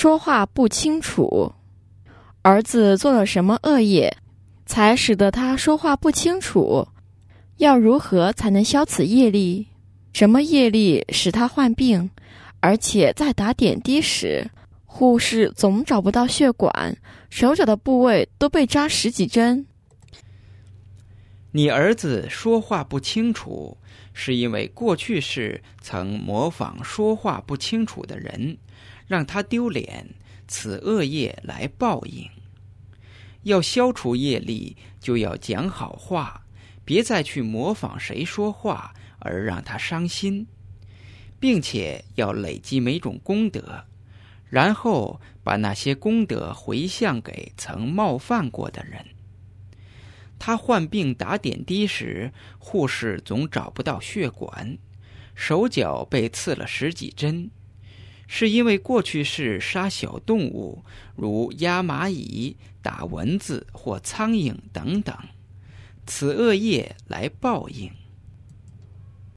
说话不清楚。儿子做了什么恶业，才使得他说话不清楚？要如何才能消此业力？什么业力使他患病？而且在打点滴时，护士总找不到血管，手脚的部位都被扎十几针。你儿子说话不清楚，是因为过去世曾模仿说话不清楚的人，让他丢脸。此恶业来报应，要消除业力，就要讲好话，别再去模仿谁说话而让他伤心，并且要累积每种功德，然后把那些功德回向给曾冒犯过的人。他患病打点滴时，护士总找不到血管，手脚被刺了十几针。是因为过去是杀小动物，如压蚂蚁、打蚊子或苍蝇等等，此恶业来报应。